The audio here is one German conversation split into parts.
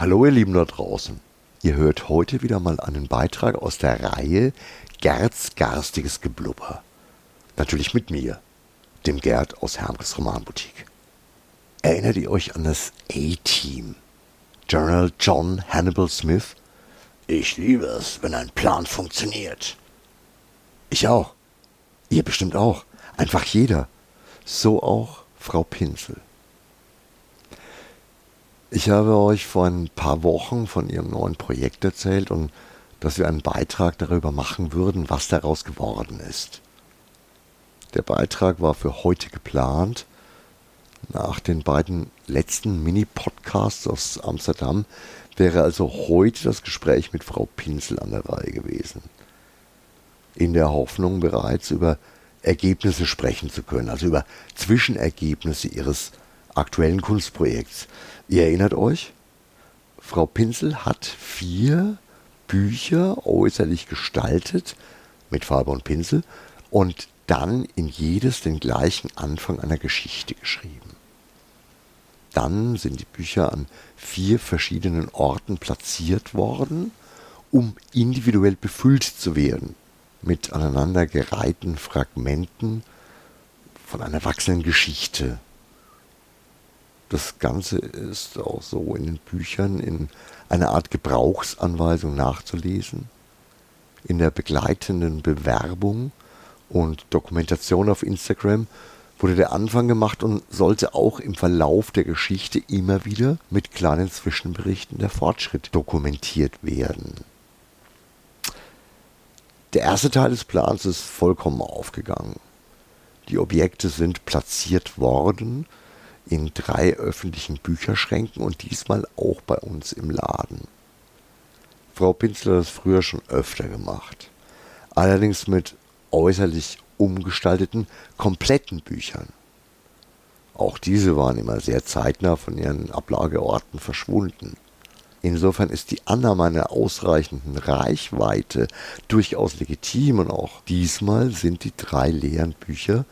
Hallo ihr Lieben da draußen. Ihr hört heute wieder mal einen Beitrag aus der Reihe Gerds garstiges Geblubber. Natürlich mit mir, dem Gerd aus Hermkes Romanboutique. Erinnert ihr euch an das A-Team? General John Hannibal Smith? Ich liebe es, wenn ein Plan funktioniert. Ich auch. Ihr bestimmt auch. Einfach jeder. So auch Frau Pinsel. Ich habe euch vor ein paar Wochen von Ihrem neuen Projekt erzählt und dass wir einen Beitrag darüber machen würden, was daraus geworden ist. Der Beitrag war für heute geplant. Nach den beiden letzten Mini-Podcasts aus Amsterdam wäre also heute das Gespräch mit Frau Pinsel an der Reihe gewesen. In der Hoffnung, bereits über Ergebnisse sprechen zu können, also über Zwischenergebnisse ihres aktuellen Kunstprojekts. Ihr erinnert euch? Frau Pinsel hat vier Bücher äußerlich gestaltet mit Farbe und Pinsel und dann in jedes den gleichen Anfang einer Geschichte geschrieben. Dann sind die Bücher an vier verschiedenen Orten platziert worden, um individuell befüllt zu werden mit aneinandergereihten Fragmenten von einer wachsenden Geschichte, das Ganze ist auch so in den Büchern in einer Art Gebrauchsanweisung nachzulesen, in der begleitenden Bewerbung und Dokumentation auf Instagram wurde der Anfang gemacht und sollte auch im Verlauf der Geschichte immer wieder mit kleinen Zwischenberichten der Fortschritt dokumentiert werden. Der erste Teil des Plans ist vollkommen aufgegangen. Die Objekte sind platziert worden in drei öffentlichen Bücherschränken und diesmal auch bei uns im Laden. Frau Pinzler hat das früher schon öfter gemacht. Allerdings mit äußerlich umgestalteten, kompletten Büchern. Auch diese waren immer sehr zeitnah von ihren Ablageorten verschwunden. Insofern ist die Annahme einer ausreichenden Reichweite durchaus legitim und auch diesmal sind die drei leeren Bücher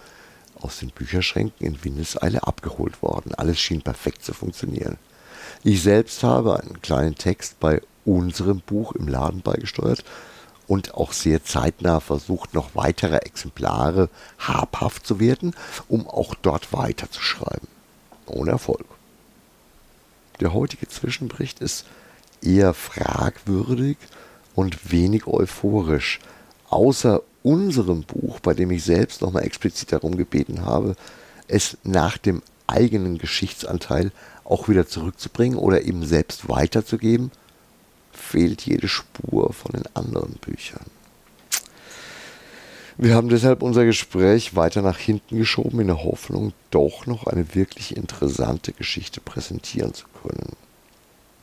aus den Bücherschränken in Windeseile abgeholt worden. Alles schien perfekt zu funktionieren. Ich selbst habe einen kleinen Text bei unserem Buch im Laden beigesteuert und auch sehr zeitnah versucht, noch weitere Exemplare habhaft zu werden, um auch dort weiterzuschreiben. Ohne Erfolg. Der heutige Zwischenbericht ist eher fragwürdig und wenig euphorisch, außer unserem Buch, bei dem ich selbst nochmal explizit darum gebeten habe, es nach dem eigenen Geschichtsanteil auch wieder zurückzubringen oder eben selbst weiterzugeben, fehlt jede Spur von den anderen Büchern. Wir haben deshalb unser Gespräch weiter nach hinten geschoben, in der Hoffnung, doch noch eine wirklich interessante Geschichte präsentieren zu können.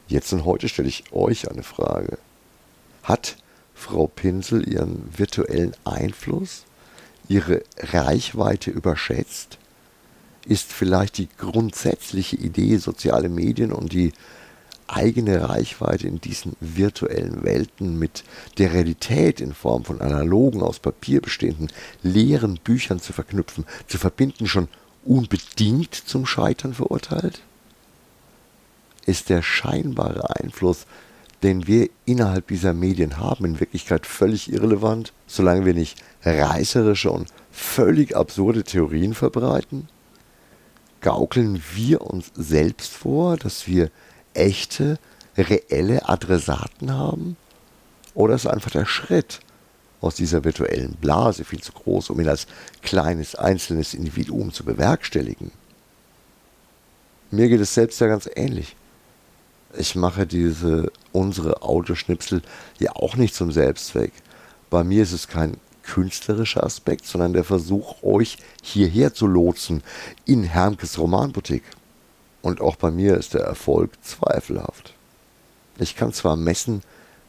Jetzt und heute stelle ich euch eine Frage. Hat Frau Pinsel ihren virtuellen Einfluss, ihre Reichweite überschätzt? Ist vielleicht die grundsätzliche Idee soziale Medien und die eigene Reichweite in diesen virtuellen Welten mit der Realität in Form von analogen, aus Papier bestehenden leeren Büchern zu verknüpfen, zu verbinden, schon unbedingt zum Scheitern verurteilt? Ist der scheinbare Einfluss den wir innerhalb dieser Medien haben, in Wirklichkeit völlig irrelevant, solange wir nicht reißerische und völlig absurde Theorien verbreiten? Gaukeln wir uns selbst vor, dass wir echte, reelle Adressaten haben? Oder ist einfach der Schritt aus dieser virtuellen Blase viel zu groß, um ihn als kleines, einzelnes Individuum zu bewerkstelligen? Mir geht es selbst ja ganz ähnlich ich mache diese unsere Autoschnipsel ja auch nicht zum Selbstzweck. Bei mir ist es kein künstlerischer Aspekt, sondern der Versuch, euch hierher zu lotsen in Hermkes Romanboutique. Und auch bei mir ist der Erfolg zweifelhaft. Ich kann zwar messen,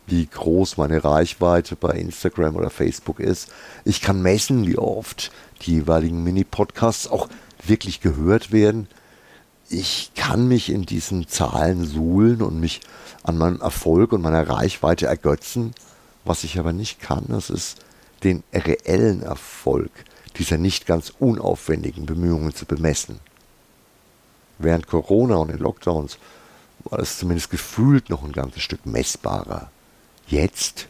wie groß meine Reichweite bei Instagram oder Facebook ist. Ich kann messen, wie oft die jeweiligen Mini-Podcasts auch wirklich gehört werden ich kann mich in diesen Zahlen suhlen und mich an meinem Erfolg und meiner Reichweite ergötzen. Was ich aber nicht kann, das ist den reellen Erfolg dieser nicht ganz unaufwendigen Bemühungen zu bemessen. Während Corona und den Lockdowns war es zumindest gefühlt noch ein ganzes Stück messbarer. Jetzt,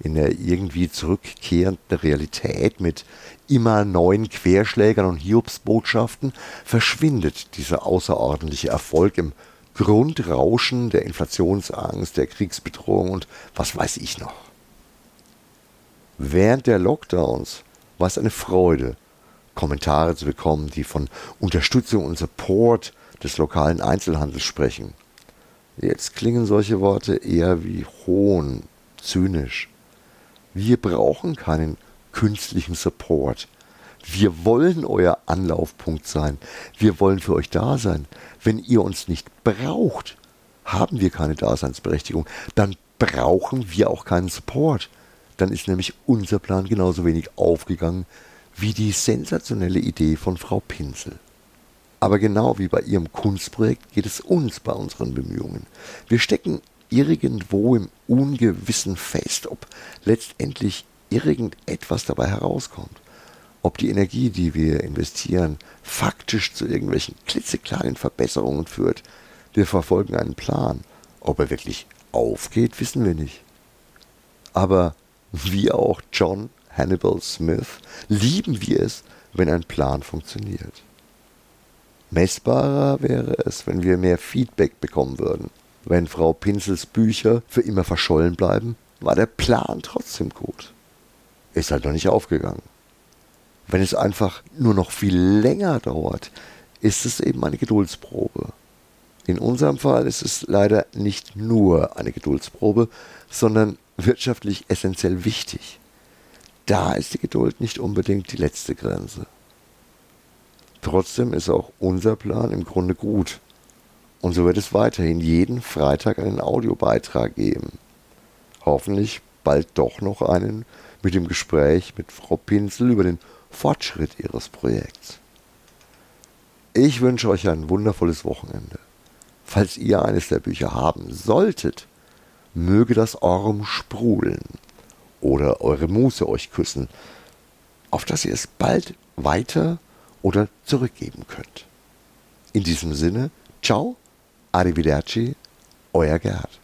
in der irgendwie zurückkehrenden Realität mit immer neuen Querschlägern und Hiobsbotschaften, verschwindet dieser außerordentliche Erfolg im Grundrauschen der Inflationsangst, der Kriegsbedrohung und was weiß ich noch. Während der Lockdowns war es eine Freude, Kommentare zu bekommen, die von Unterstützung und Support des lokalen Einzelhandels sprechen. Jetzt klingen solche Worte eher wie Hohn, zynisch. Wir brauchen keinen künstlichen Support. Wir wollen euer Anlaufpunkt sein. Wir wollen für euch da sein. Wenn ihr uns nicht braucht, haben wir keine Daseinsberechtigung. Dann brauchen wir auch keinen Support. Dann ist nämlich unser Plan genauso wenig aufgegangen wie die sensationelle Idee von Frau Pinsel. Aber genau wie bei ihrem Kunstprojekt geht es uns bei unseren Bemühungen. Wir stecken irgendwo im Ungewissen fest, ob letztendlich irgendetwas dabei herauskommt. Ob die Energie, die wir investieren, faktisch zu irgendwelchen klitzekleinen Verbesserungen führt. Wir verfolgen einen Plan. Ob er wirklich aufgeht, wissen wir nicht. Aber wie auch John Hannibal Smith lieben wir es, wenn ein Plan funktioniert. Messbarer wäre es, wenn wir mehr Feedback bekommen würden. Wenn Frau Pinsels Bücher für immer verschollen bleiben, war der Plan trotzdem gut. Ist halt noch nicht aufgegangen. Wenn es einfach nur noch viel länger dauert, ist es eben eine Geduldsprobe. In unserem Fall ist es leider nicht nur eine Geduldsprobe, sondern wirtschaftlich essentiell wichtig. Da ist die Geduld nicht unbedingt die letzte Grenze. Trotzdem ist auch unser Plan im Grunde gut. Und so wird es weiterhin jeden Freitag einen Audiobeitrag geben. Hoffentlich bald doch noch einen mit dem Gespräch mit Frau Pinsel über den Fortschritt ihres Projekts. Ich wünsche euch ein wundervolles Wochenende. Falls ihr eines der Bücher haben solltet, möge das Orm sprudeln oder eure Muße euch küssen, auf dass ihr es bald weiter oder zurückgeben könnt. In diesem Sinne, ciao, arrivederci, euer Gerhard.